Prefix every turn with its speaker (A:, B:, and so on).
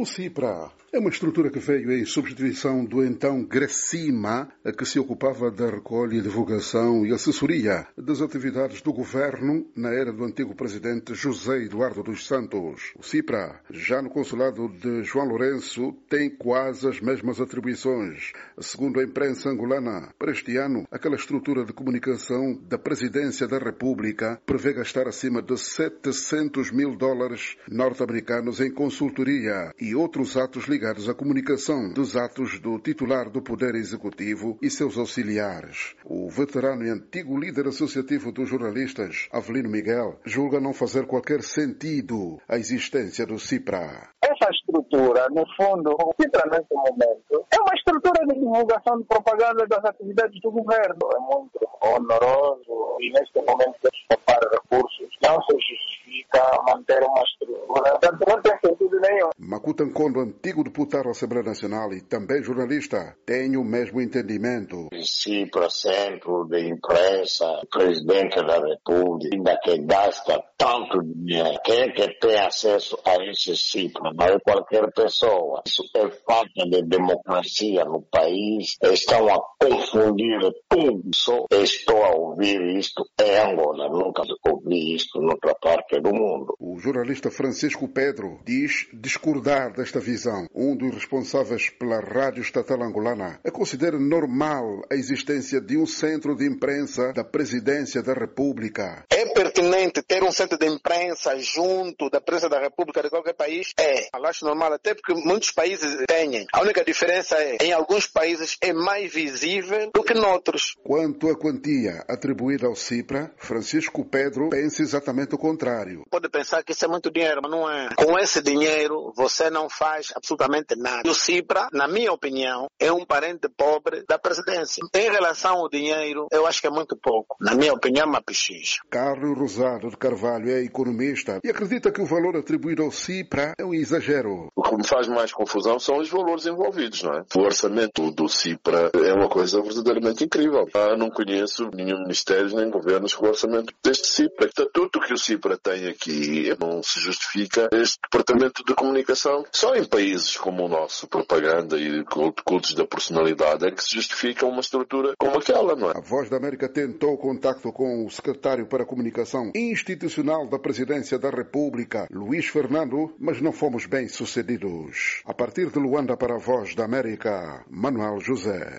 A: O CIPRA é uma estrutura que veio em substituição do então Gracima, que se ocupava da recolha, divulgação e assessoria das atividades do governo na era do antigo presidente José Eduardo dos Santos. O CIPRA, já no consulado de João Lourenço, tem quase as mesmas atribuições. Segundo a imprensa angolana, para este ano, aquela estrutura de comunicação da Presidência da República prevê gastar acima de 700 mil dólares norte-americanos em consultoria e outros atos ligados à comunicação dos atos do titular do Poder Executivo e seus auxiliares. O veterano e antigo líder associativo dos jornalistas, Avelino Miguel, julga não fazer qualquer sentido a existência do CIPRA.
B: Essa estrutura, no fundo, o CIPRA nesse momento, é uma estrutura de divulgação de propaganda das atividades do governo. É muito honoroso e neste momento poupar recursos não se justifica manter uma estrutura. Portanto, não tem sentido nenhum.
A: Nkondo, antigo deputado à Assembleia Nacional e também jornalista, tem o mesmo entendimento.
C: Se para centro de imprensa, presidente da República, ainda que gasta tanto dinheiro, quem é que tem acesso a esse ciclo? Não é qualquer pessoa. Isso é falta de democracia no país. Estão a confundir tudo. Só estou a ouvir isto em Angola. Nunca ouvi isto noutra parte do mundo.
A: O jornalista Francisco Pedro diz discordar desta visão. Um dos responsáveis pela Rádio Estatal Angolana considera normal a existência de um centro de imprensa da Presidência da República.
D: É pertinente ter um centro de imprensa junto da Presidência da República de qualquer país? É. Eu acho normal, até porque muitos países têm. A única diferença é, em alguns países é mais visível do que noutros.
A: Quanto à quantia atribuída ao CIPRA, Francisco Pedro pensa exatamente o contrário.
D: Pode pensar que isso é muito dinheiro, mas não é. Com esse dinheiro, você não faz absolutamente nada. O CIPRA, na minha opinião, é um parente pobre da presidência. Em relação ao dinheiro, eu acho que é muito pouco. Na minha opinião, é uma pechincha.
A: Carlos Rosado de Carvalho é economista e acredita que o valor atribuído ao CIPRA é um exagero.
E: O que me faz mais confusão são os valores envolvidos, não é? O orçamento do CIPRA é uma coisa verdadeiramente incrível. Ah, não conheço nenhum ministério nem governos com o orçamento deste CIPRA. O estatuto que o CIPRA tem aqui não se justifica este departamento de comunicação. Só em países como o nosso, propaganda e cultos da personalidade, é que se justifica uma estrutura como aquela, não é?
A: A Voz da América tentou contacto com o secretário para a comunicação institucional da Presidência da República, Luiz Fernando, mas não fomos bem sucedidos. A partir de Luanda para a Voz da América, Manuel José.